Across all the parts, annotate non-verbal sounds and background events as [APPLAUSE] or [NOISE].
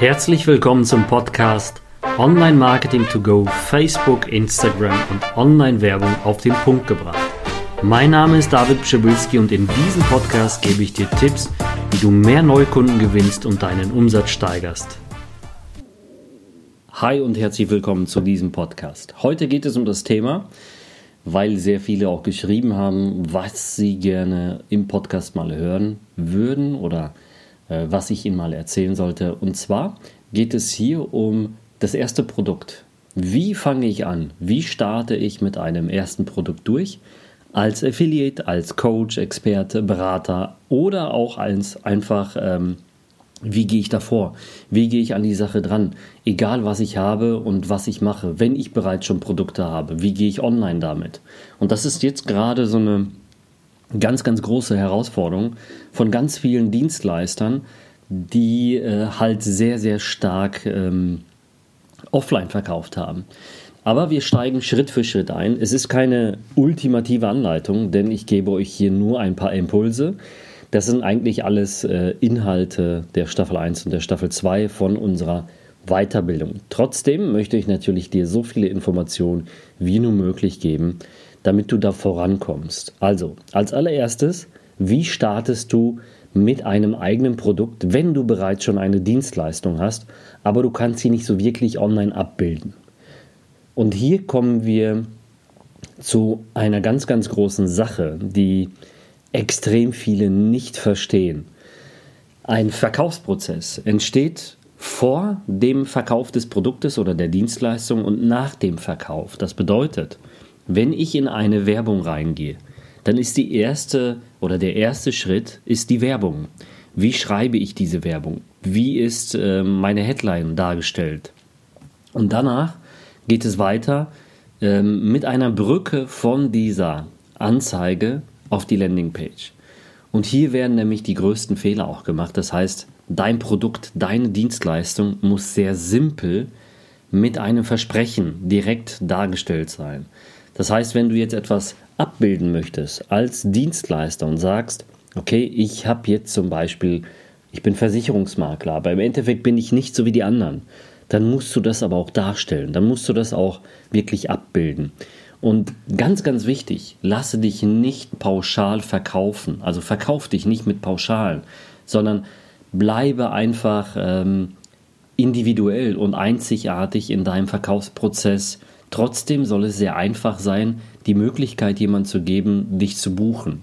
Herzlich willkommen zum Podcast Online Marketing to Go, Facebook, Instagram und Online-Werbung auf den Punkt gebracht. Mein Name ist David Pschibilski und in diesem Podcast gebe ich dir Tipps, wie du mehr Neukunden gewinnst und deinen Umsatz steigerst. Hi und herzlich willkommen zu diesem Podcast. Heute geht es um das Thema, weil sehr viele auch geschrieben haben, was sie gerne im Podcast mal hören würden oder äh, was ich Ihnen mal erzählen sollte. Und zwar geht es hier um das erste Produkt. Wie fange ich an? Wie starte ich mit einem ersten Produkt durch? Als Affiliate, als Coach, Experte, Berater oder auch als einfach, ähm, wie gehe ich davor? Wie gehe ich an die Sache dran? Egal was ich habe und was ich mache, wenn ich bereits schon Produkte habe, wie gehe ich online damit? Und das ist jetzt gerade so eine ganz, ganz große Herausforderung von ganz vielen Dienstleistern, die äh, halt sehr, sehr stark ähm, offline verkauft haben. Aber wir steigen Schritt für Schritt ein. Es ist keine ultimative Anleitung, denn ich gebe euch hier nur ein paar Impulse. Das sind eigentlich alles äh, Inhalte der Staffel 1 und der Staffel 2 von unserer Weiterbildung. Trotzdem möchte ich natürlich dir so viele Informationen wie nur möglich geben, damit du da vorankommst. Also, als allererstes, wie startest du mit einem eigenen Produkt, wenn du bereits schon eine Dienstleistung hast, aber du kannst sie nicht so wirklich online abbilden? Und hier kommen wir zu einer ganz, ganz großen Sache, die extrem viele nicht verstehen. Ein Verkaufsprozess entsteht vor dem Verkauf des Produktes oder der Dienstleistung und nach dem Verkauf. Das bedeutet, wenn ich in eine Werbung reingehe, dann ist die erste oder der erste Schritt ist die Werbung. Wie schreibe ich diese Werbung? Wie ist äh, meine Headline dargestellt? Und danach geht es weiter äh, mit einer Brücke von dieser Anzeige auf die Landingpage. Und hier werden nämlich die größten Fehler auch gemacht. Das heißt, dein Produkt, deine Dienstleistung muss sehr simpel mit einem Versprechen direkt dargestellt sein. Das heißt, wenn du jetzt etwas abbilden möchtest als Dienstleister und sagst, okay, ich habe jetzt zum Beispiel, ich bin Versicherungsmakler, aber im Endeffekt bin ich nicht so wie die anderen, dann musst du das aber auch darstellen, dann musst du das auch wirklich abbilden. Und ganz, ganz wichtig, lasse dich nicht pauschal verkaufen. Also verkauf dich nicht mit Pauschalen, sondern bleibe einfach ähm, individuell und einzigartig in deinem Verkaufsprozess Trotzdem soll es sehr einfach sein, die Möglichkeit jemand zu geben, dich zu buchen.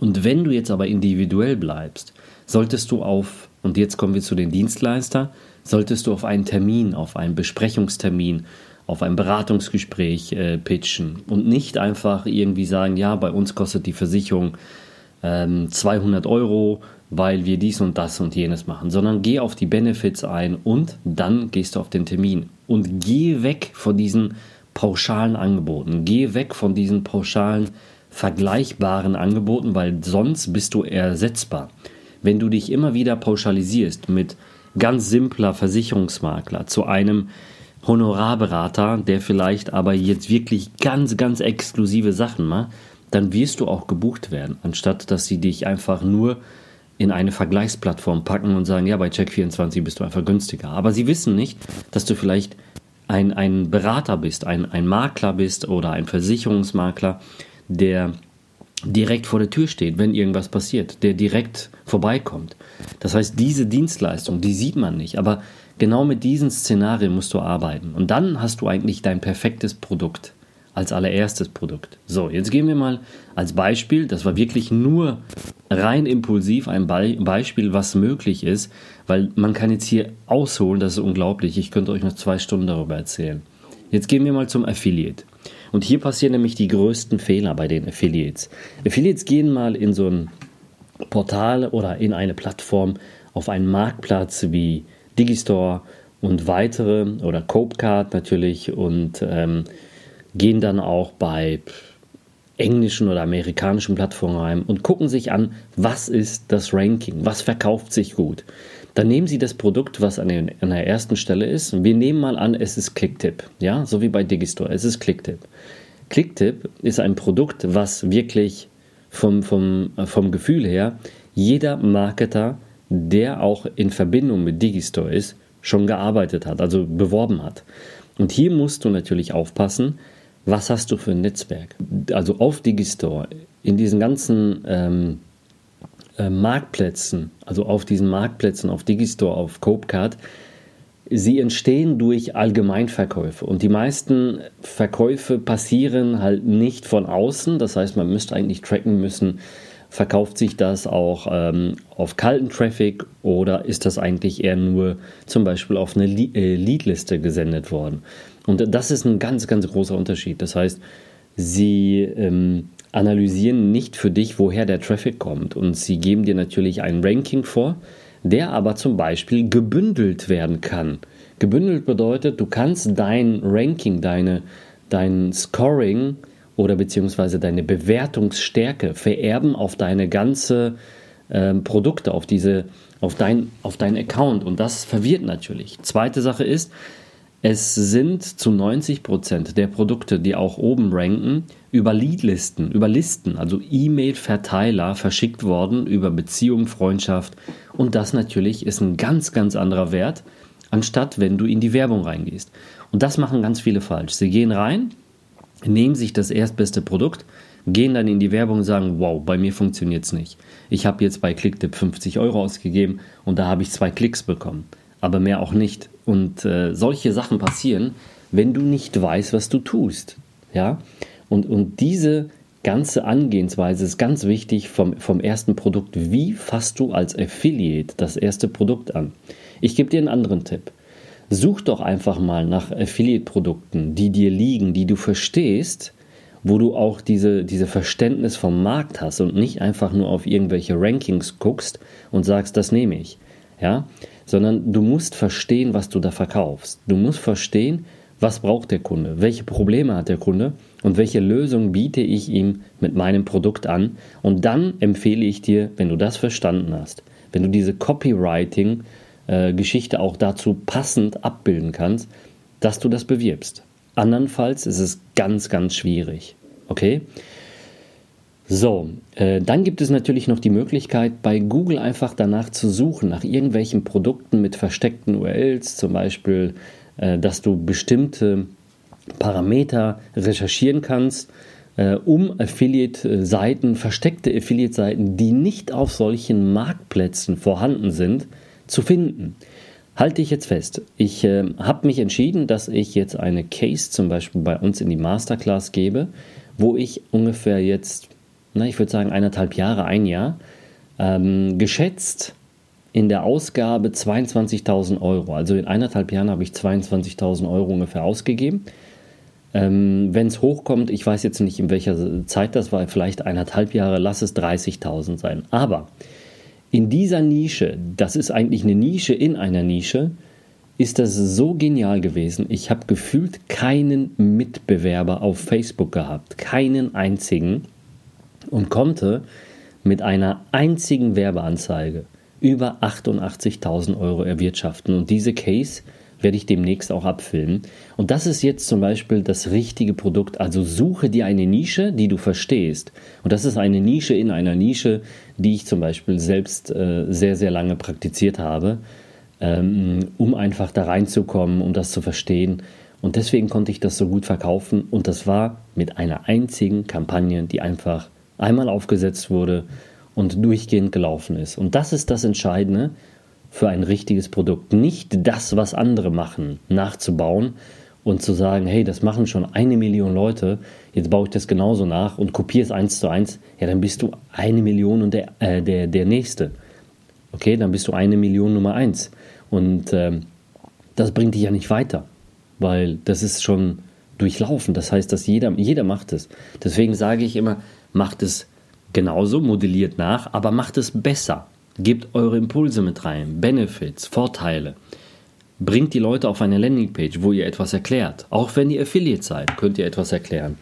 Und wenn du jetzt aber individuell bleibst, solltest du auf, und jetzt kommen wir zu den Dienstleister, solltest du auf einen Termin, auf einen Besprechungstermin, auf ein Beratungsgespräch äh, pitchen und nicht einfach irgendwie sagen, ja, bei uns kostet die Versicherung ähm, 200 Euro, weil wir dies und das und jenes machen, sondern geh auf die Benefits ein und dann gehst du auf den Termin. Und geh weg von diesen pauschalen Angeboten, geh weg von diesen pauschalen vergleichbaren Angeboten, weil sonst bist du ersetzbar. Wenn du dich immer wieder pauschalisierst mit ganz simpler Versicherungsmakler zu einem Honorarberater, der vielleicht aber jetzt wirklich ganz, ganz exklusive Sachen macht, dann wirst du auch gebucht werden, anstatt dass sie dich einfach nur in eine Vergleichsplattform packen und sagen, ja, bei Check24 bist du einfach günstiger. Aber sie wissen nicht, dass du vielleicht ein, ein Berater bist, ein, ein Makler bist oder ein Versicherungsmakler, der direkt vor der Tür steht, wenn irgendwas passiert, der direkt vorbeikommt. Das heißt, diese Dienstleistung, die sieht man nicht, aber genau mit diesen Szenarien musst du arbeiten. Und dann hast du eigentlich dein perfektes Produkt als allererstes Produkt. So, jetzt gehen wir mal als Beispiel, das war wirklich nur rein impulsiv ein Be Beispiel, was möglich ist, weil man kann jetzt hier ausholen, das ist unglaublich. Ich könnte euch noch zwei Stunden darüber erzählen. Jetzt gehen wir mal zum Affiliate. Und hier passieren nämlich die größten Fehler bei den Affiliates. Affiliates gehen mal in so ein Portal oder in eine Plattform auf einen Marktplatz wie Digistore und weitere oder Copecard natürlich und ähm, gehen dann auch bei englischen oder amerikanischen Plattformen rein und gucken sich an, was ist das Ranking, was verkauft sich gut. Dann nehmen Sie das Produkt, was an, den, an der ersten Stelle ist. Wir nehmen mal an, es ist Clicktip, ja, so wie bei Digistore, es ist Clicktip. Clicktip ist ein Produkt, was wirklich vom, vom, vom Gefühl her jeder Marketer der auch in Verbindung mit Digistore ist, schon gearbeitet hat, also beworben hat. Und hier musst du natürlich aufpassen, was hast du für ein Netzwerk. Also auf Digistore, in diesen ganzen ähm, äh, Marktplätzen, also auf diesen Marktplätzen, auf Digistore, auf Copecard, sie entstehen durch Allgemeinverkäufe. Und die meisten Verkäufe passieren halt nicht von außen. Das heißt, man müsste eigentlich tracken müssen, verkauft sich das auch ähm, auf kalten Traffic oder ist das eigentlich eher nur zum Beispiel auf eine äh, Leadliste gesendet worden? Und das ist ein ganz, ganz großer Unterschied. Das heißt, sie ähm, analysieren nicht für dich, woher der Traffic kommt. Und sie geben dir natürlich ein Ranking vor, der aber zum Beispiel gebündelt werden kann. Gebündelt bedeutet, du kannst dein Ranking, deine, dein Scoring oder beziehungsweise deine Bewertungsstärke vererben auf deine ganze äh, Produkte, auf diese, auf dein, auf dein Account. Und das verwirrt natürlich. Zweite Sache ist, es sind zu 90 Prozent der Produkte, die auch oben ranken, über Leadlisten, über Listen, also E-Mail-Verteiler verschickt worden, über Beziehung, Freundschaft. Und das natürlich ist ein ganz, ganz anderer Wert, anstatt wenn du in die Werbung reingehst. Und das machen ganz viele falsch. Sie gehen rein, nehmen sich das erstbeste Produkt, gehen dann in die Werbung und sagen, wow, bei mir funktioniert es nicht. Ich habe jetzt bei Clicktip 50 Euro ausgegeben und da habe ich zwei Klicks bekommen, aber mehr auch nicht. Und äh, solche Sachen passieren, wenn du nicht weißt, was du tust. Ja? Und, und diese ganze Angehensweise ist ganz wichtig vom, vom ersten Produkt. Wie fasst du als Affiliate das erste Produkt an? Ich gebe dir einen anderen Tipp. Such doch einfach mal nach Affiliate-Produkten, die dir liegen, die du verstehst, wo du auch diese, diese Verständnis vom Markt hast und nicht einfach nur auf irgendwelche Rankings guckst und sagst, das nehme ich. Ja? Sondern du musst verstehen, was du da verkaufst. Du musst verstehen, was braucht der Kunde, welche Probleme hat der Kunde und welche Lösung biete ich ihm mit meinem Produkt an. Und dann empfehle ich dir, wenn du das verstanden hast, wenn du diese Copywriting äh, Geschichte auch dazu passend abbilden kannst, dass du das bewirbst. Andernfalls ist es ganz, ganz schwierig. Okay? So, äh, dann gibt es natürlich noch die Möglichkeit, bei Google einfach danach zu suchen, nach irgendwelchen Produkten mit versteckten URLs, zum Beispiel, äh, dass du bestimmte Parameter recherchieren kannst, äh, um Affiliate-Seiten, versteckte Affiliate-Seiten, die nicht auf solchen Marktplätzen vorhanden sind, zu finden. Halte ich jetzt fest. Ich äh, habe mich entschieden, dass ich jetzt eine Case zum Beispiel bei uns in die Masterclass gebe, wo ich ungefähr jetzt, na, ich würde sagen eineinhalb Jahre, ein Jahr, ähm, geschätzt in der Ausgabe 22.000 Euro. Also in eineinhalb Jahren habe ich 22.000 Euro ungefähr ausgegeben. Ähm, Wenn es hochkommt, ich weiß jetzt nicht in welcher Zeit das war, vielleicht eineinhalb Jahre, lass es 30.000 sein. Aber in dieser Nische, das ist eigentlich eine Nische in einer Nische, ist das so genial gewesen. Ich habe gefühlt keinen Mitbewerber auf Facebook gehabt, keinen einzigen und konnte mit einer einzigen Werbeanzeige über 88.000 Euro erwirtschaften. Und diese Case werde ich demnächst auch abfilmen. Und das ist jetzt zum Beispiel das richtige Produkt. Also suche dir eine Nische, die du verstehst. Und das ist eine Nische in einer Nische, die ich zum Beispiel selbst äh, sehr, sehr lange praktiziert habe, ähm, um einfach da reinzukommen, um das zu verstehen. Und deswegen konnte ich das so gut verkaufen. Und das war mit einer einzigen Kampagne, die einfach einmal aufgesetzt wurde und durchgehend gelaufen ist. Und das ist das Entscheidende für ein richtiges Produkt. Nicht das, was andere machen, nachzubauen und zu sagen, hey, das machen schon eine Million Leute, jetzt baue ich das genauso nach und kopiere es eins zu eins, ja, dann bist du eine Million und der, äh, der, der Nächste. Okay, dann bist du eine Million Nummer eins. Und ähm, das bringt dich ja nicht weiter, weil das ist schon durchlaufen. Das heißt, dass jeder, jeder macht es. Deswegen sage ich immer, macht es genauso, modelliert nach, aber macht es besser. Gebt eure Impulse mit rein, Benefits, Vorteile. Bringt die Leute auf eine Landingpage, wo ihr etwas erklärt. Auch wenn ihr Affiliate seid, könnt ihr etwas erklären.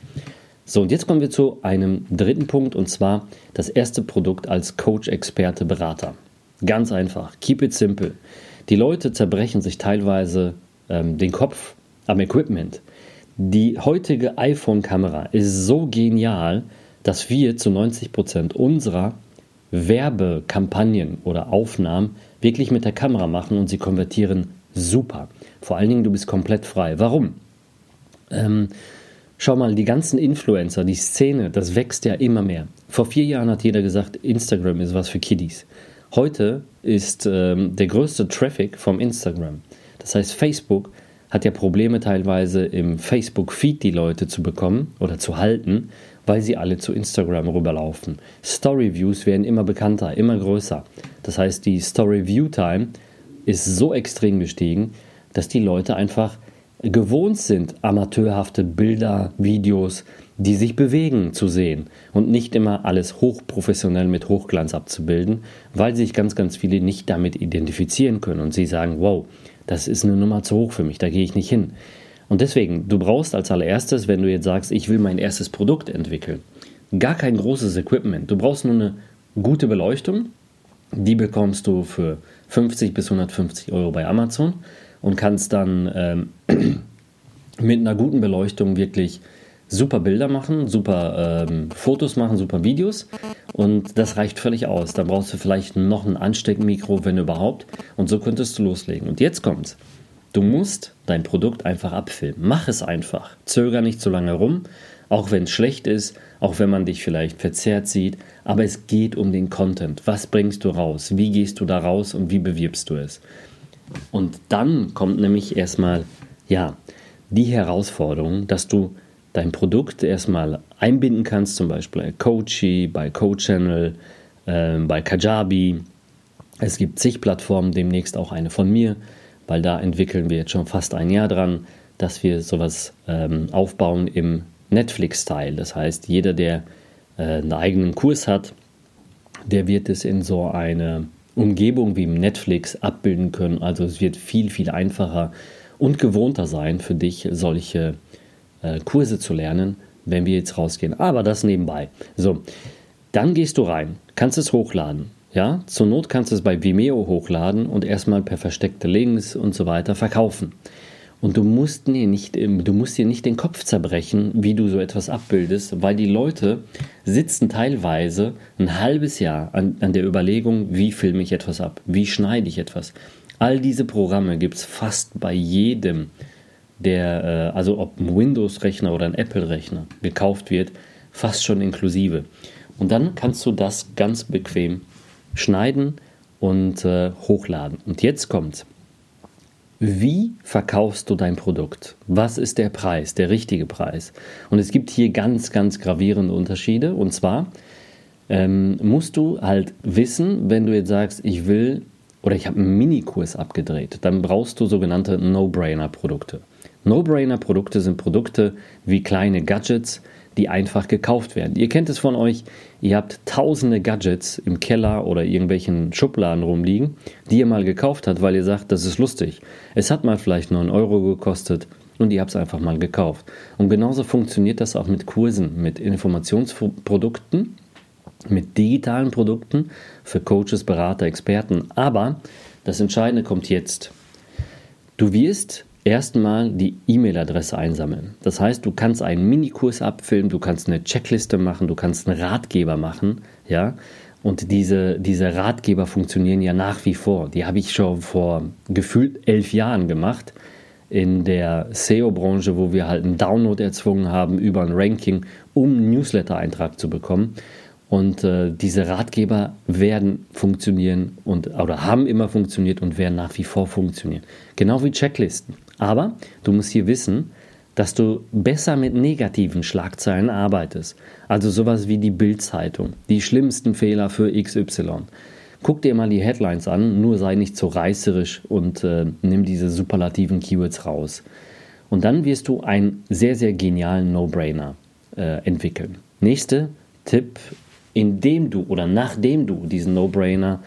So, und jetzt kommen wir zu einem dritten Punkt und zwar das erste Produkt als Coach, Experte, Berater. Ganz einfach, keep it simple. Die Leute zerbrechen sich teilweise ähm, den Kopf am Equipment. Die heutige iPhone-Kamera ist so genial, dass wir zu 90 Prozent unserer Werbekampagnen oder Aufnahmen wirklich mit der Kamera machen und sie konvertieren super. Vor allen Dingen, du bist komplett frei. Warum? Ähm, schau mal, die ganzen Influencer, die Szene, das wächst ja immer mehr. Vor vier Jahren hat jeder gesagt, Instagram ist was für Kiddies. Heute ist ähm, der größte Traffic vom Instagram. Das heißt, Facebook hat ja Probleme teilweise im Facebook-Feed die Leute zu bekommen oder zu halten, weil sie alle zu Instagram rüberlaufen. Story-Views werden immer bekannter, immer größer. Das heißt, die Story-View-Time ist so extrem gestiegen, dass die Leute einfach gewohnt sind, amateurhafte Bilder, Videos, die sich bewegen, zu sehen und nicht immer alles hochprofessionell mit Hochglanz abzubilden, weil sich ganz, ganz viele nicht damit identifizieren können und sie sagen, wow, das ist eine Nummer zu hoch für mich, da gehe ich nicht hin. Und deswegen, du brauchst als allererstes, wenn du jetzt sagst, ich will mein erstes Produkt entwickeln, gar kein großes Equipment. Du brauchst nur eine gute Beleuchtung. Die bekommst du für 50 bis 150 Euro bei Amazon und kannst dann ähm, [CLEARS THROAT] mit einer guten Beleuchtung wirklich super Bilder machen, super ähm, Fotos machen, super Videos und das reicht völlig aus. Da brauchst du vielleicht noch ein Ansteckmikro, wenn überhaupt und so könntest du loslegen. Und jetzt kommt's. Du musst dein Produkt einfach abfilmen. Mach es einfach. Zöger nicht so lange rum, auch wenn es schlecht ist, auch wenn man dich vielleicht verzerrt sieht. Aber es geht um den Content. Was bringst du raus? Wie gehst du da raus und wie bewirbst du es? Und dann kommt nämlich erstmal, ja, die Herausforderung, dass du dein Produkt erstmal einbinden kannst, zum Beispiel bei Coachy, bei CoChannel, äh, bei Kajabi. Es gibt zig Plattformen, demnächst auch eine von mir weil da entwickeln wir jetzt schon fast ein Jahr dran, dass wir sowas ähm, aufbauen im Netflix-Style. Das heißt, jeder, der äh, einen eigenen Kurs hat, der wird es in so eine Umgebung wie im Netflix abbilden können. Also es wird viel, viel einfacher und gewohnter sein für dich, solche äh, Kurse zu lernen, wenn wir jetzt rausgehen. Aber das nebenbei. So, dann gehst du rein, kannst es hochladen. Ja, zur Not kannst du es bei Vimeo hochladen und erstmal per versteckte Links und so weiter verkaufen. Und du musst, dir nicht, du musst dir nicht den Kopf zerbrechen, wie du so etwas abbildest, weil die Leute sitzen teilweise ein halbes Jahr an, an der Überlegung, wie filme ich etwas ab, wie schneide ich etwas. All diese Programme gibt es fast bei jedem, der, äh, also ob ein Windows-Rechner oder ein Apple-Rechner gekauft wird, fast schon inklusive. Und dann kannst du das ganz bequem schneiden und äh, hochladen. Und jetzt kommt, wie verkaufst du dein Produkt? Was ist der Preis, der richtige Preis? Und es gibt hier ganz, ganz gravierende Unterschiede. Und zwar ähm, musst du halt wissen, wenn du jetzt sagst, ich will oder ich habe einen Minikurs abgedreht, dann brauchst du sogenannte No-Brainer-Produkte. No-Brainer-Produkte sind Produkte wie kleine Gadgets, die einfach gekauft werden. Ihr kennt es von euch, ihr habt tausende Gadgets im Keller oder irgendwelchen Schubladen rumliegen, die ihr mal gekauft habt, weil ihr sagt, das ist lustig. Es hat mal vielleicht 9 Euro gekostet und ihr habt es einfach mal gekauft. Und genauso funktioniert das auch mit Kursen, mit Informationsprodukten, mit digitalen Produkten für Coaches, Berater, Experten. Aber das Entscheidende kommt jetzt. Du wirst erstmal die E-Mail-Adresse einsammeln. Das heißt, du kannst einen Minikurs abfilmen, du kannst eine Checkliste machen, du kannst einen Ratgeber machen, ja. Und diese, diese Ratgeber funktionieren ja nach wie vor. Die habe ich schon vor gefühlt elf Jahren gemacht in der SEO-Branche, wo wir halt einen Download erzwungen haben über ein Ranking, um einen Newsletter-Eintrag zu bekommen. Und äh, diese Ratgeber werden funktionieren und oder haben immer funktioniert und werden nach wie vor funktionieren. Genau wie Checklisten. Aber du musst hier wissen, dass du besser mit negativen Schlagzeilen arbeitest. Also sowas wie die Bildzeitung, die schlimmsten Fehler für XY. Guck dir mal die Headlines an, nur sei nicht so reißerisch und äh, nimm diese superlativen Keywords raus. Und dann wirst du einen sehr, sehr genialen No-Brainer äh, entwickeln. Nächster Tipp, indem du oder nachdem du diesen No-Brainer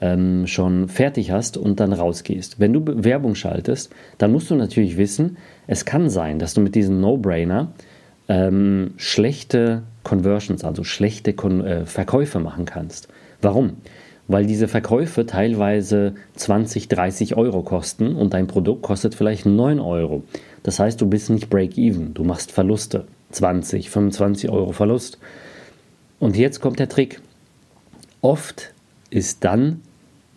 ähm, schon fertig hast und dann rausgehst. Wenn du Werbung schaltest, dann musst du natürlich wissen, es kann sein, dass du mit diesem No-Brainer ähm, schlechte Conversions, also schlechte Kon äh, Verkäufe machen kannst. Warum? Weil diese Verkäufe teilweise 20, 30 Euro kosten und dein Produkt kostet vielleicht 9 Euro. Das heißt, du bist nicht break-even, du machst Verluste. 20, 25 Euro Verlust. Und jetzt kommt der Trick oft ist dann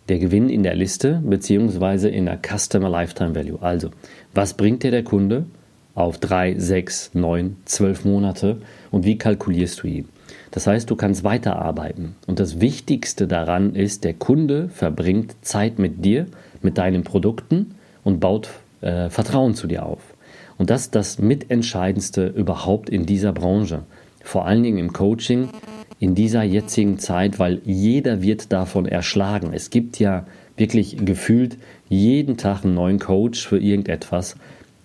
der Gewinn in der Liste beziehungsweise in der Customer Lifetime Value. Also, was bringt dir der Kunde auf 3, 6, 9, 12 Monate und wie kalkulierst du ihn? Das heißt, du kannst weiterarbeiten. Und das Wichtigste daran ist, der Kunde verbringt Zeit mit dir, mit deinen Produkten und baut äh, Vertrauen zu dir auf. Und das ist das Mitentscheidendste überhaupt in dieser Branche. Vor allen Dingen im Coaching in dieser jetzigen Zeit, weil jeder wird davon erschlagen. Es gibt ja wirklich gefühlt jeden Tag einen neuen Coach für irgendetwas.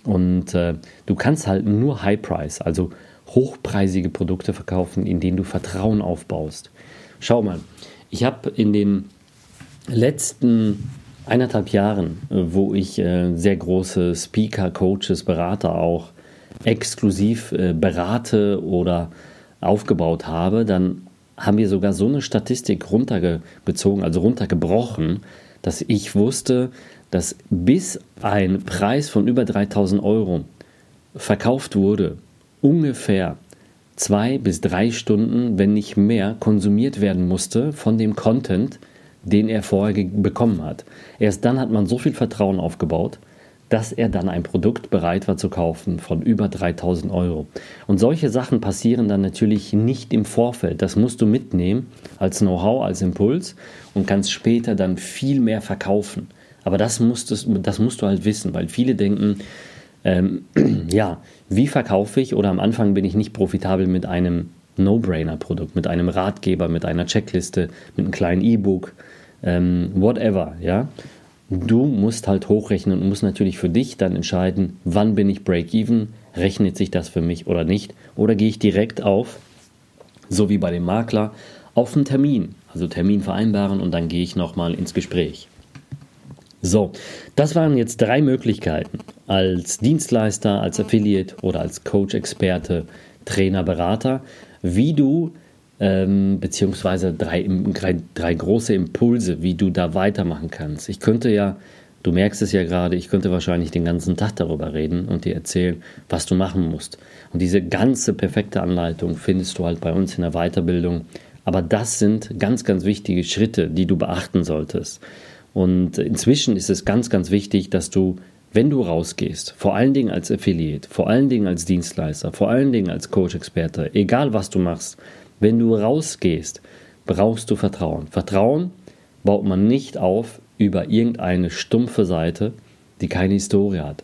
Und äh, du kannst halt nur High Price, also hochpreisige Produkte verkaufen, in denen du Vertrauen aufbaust. Schau mal, ich habe in den letzten eineinhalb Jahren, äh, wo ich äh, sehr große Speaker, Coaches, Berater auch exklusiv äh, berate oder aufgebaut habe, dann haben wir sogar so eine Statistik runtergezogen, also runtergebrochen, dass ich wusste, dass bis ein Preis von über 3000 Euro verkauft wurde, ungefähr zwei bis drei Stunden, wenn nicht mehr, konsumiert werden musste von dem Content, den er vorher bekommen hat. Erst dann hat man so viel Vertrauen aufgebaut, dass er dann ein Produkt bereit war zu kaufen von über 3000 Euro. Und solche Sachen passieren dann natürlich nicht im Vorfeld. Das musst du mitnehmen als Know-how, als Impuls und kannst später dann viel mehr verkaufen. Aber das musst, du, das musst du halt wissen, weil viele denken, ähm, [CLEARS THROAT] ja, wie verkaufe ich oder am Anfang bin ich nicht profitabel mit einem No-Brainer-Produkt, mit einem Ratgeber, mit einer Checkliste, mit einem kleinen E-Book, ähm, whatever, ja. Du musst halt hochrechnen und musst natürlich für dich dann entscheiden, wann bin ich Break-Even, rechnet sich das für mich oder nicht, oder gehe ich direkt auf, so wie bei dem Makler, auf einen Termin, also Termin vereinbaren und dann gehe ich nochmal ins Gespräch. So, das waren jetzt drei Möglichkeiten. Als Dienstleister, als Affiliate oder als Coach, Experte, Trainer, Berater, wie du ähm, beziehungsweise drei, drei, drei große Impulse, wie du da weitermachen kannst. Ich könnte ja, du merkst es ja gerade, ich könnte wahrscheinlich den ganzen Tag darüber reden und dir erzählen, was du machen musst. Und diese ganze perfekte Anleitung findest du halt bei uns in der Weiterbildung. Aber das sind ganz, ganz wichtige Schritte, die du beachten solltest. Und inzwischen ist es ganz, ganz wichtig, dass du, wenn du rausgehst, vor allen Dingen als Affiliate, vor allen Dingen als Dienstleister, vor allen Dingen als Coach-Experte, egal was du machst, wenn du rausgehst, brauchst du Vertrauen. Vertrauen baut man nicht auf über irgendeine stumpfe Seite, die keine Historie hat.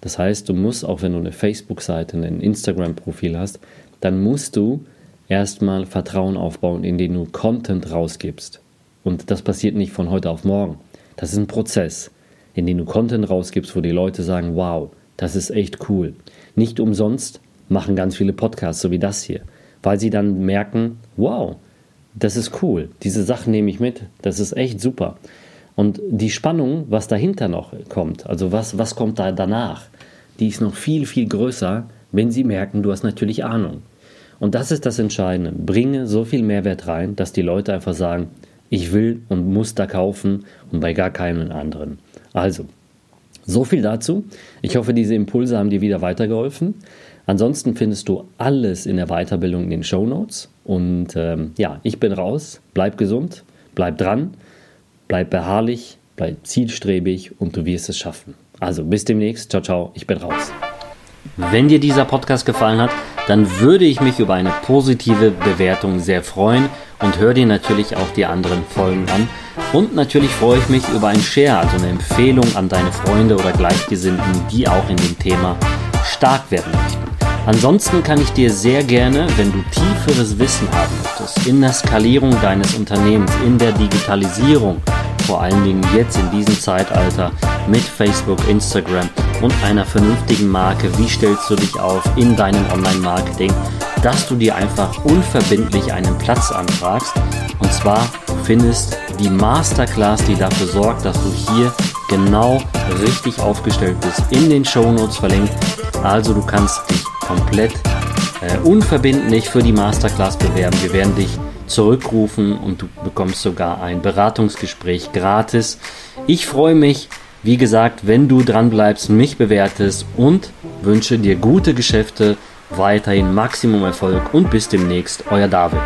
Das heißt, du musst, auch wenn du eine Facebook-Seite, ein Instagram-Profil hast, dann musst du erstmal Vertrauen aufbauen, indem du Content rausgibst. Und das passiert nicht von heute auf morgen. Das ist ein Prozess, in dem du Content rausgibst, wo die Leute sagen, wow, das ist echt cool. Nicht umsonst machen ganz viele Podcasts, so wie das hier weil sie dann merken, wow, das ist cool, diese Sachen nehme ich mit, das ist echt super. Und die Spannung, was dahinter noch kommt, also was, was kommt da danach, die ist noch viel, viel größer, wenn sie merken, du hast natürlich Ahnung. Und das ist das Entscheidende. Bringe so viel Mehrwert rein, dass die Leute einfach sagen, ich will und muss da kaufen und bei gar keinen anderen. Also, so viel dazu. Ich hoffe, diese Impulse haben dir wieder weitergeholfen. Ansonsten findest du alles in der Weiterbildung in den Show Notes. Und ähm, ja, ich bin raus. Bleib gesund, bleib dran, bleib beharrlich, bleib zielstrebig und du wirst es schaffen. Also bis demnächst. Ciao, ciao. Ich bin raus. Wenn dir dieser Podcast gefallen hat, dann würde ich mich über eine positive Bewertung sehr freuen und hör dir natürlich auch die anderen Folgen an. Und natürlich freue ich mich über ein Share, also eine Empfehlung an deine Freunde oder Gleichgesinnten, die auch in dem Thema stark werden möchten. Ansonsten kann ich dir sehr gerne, wenn du tieferes Wissen haben möchtest, in der Skalierung deines Unternehmens, in der Digitalisierung, vor allen Dingen jetzt in diesem Zeitalter mit Facebook, Instagram und einer vernünftigen Marke, wie stellst du dich auf in deinem Online-Marketing, dass du dir einfach unverbindlich einen Platz anfragst. Und zwar findest die Masterclass, die dafür sorgt, dass du hier genau richtig aufgestellt bist, in den Show Notes verlinkt. Also du kannst dich komplett äh, unverbindlich für die Masterclass bewerben. Wir werden dich zurückrufen und du bekommst sogar ein Beratungsgespräch gratis. Ich freue mich, wie gesagt, wenn du dran bleibst, mich bewertest und wünsche dir gute Geschäfte, weiterhin Maximum Erfolg und bis demnächst, euer David.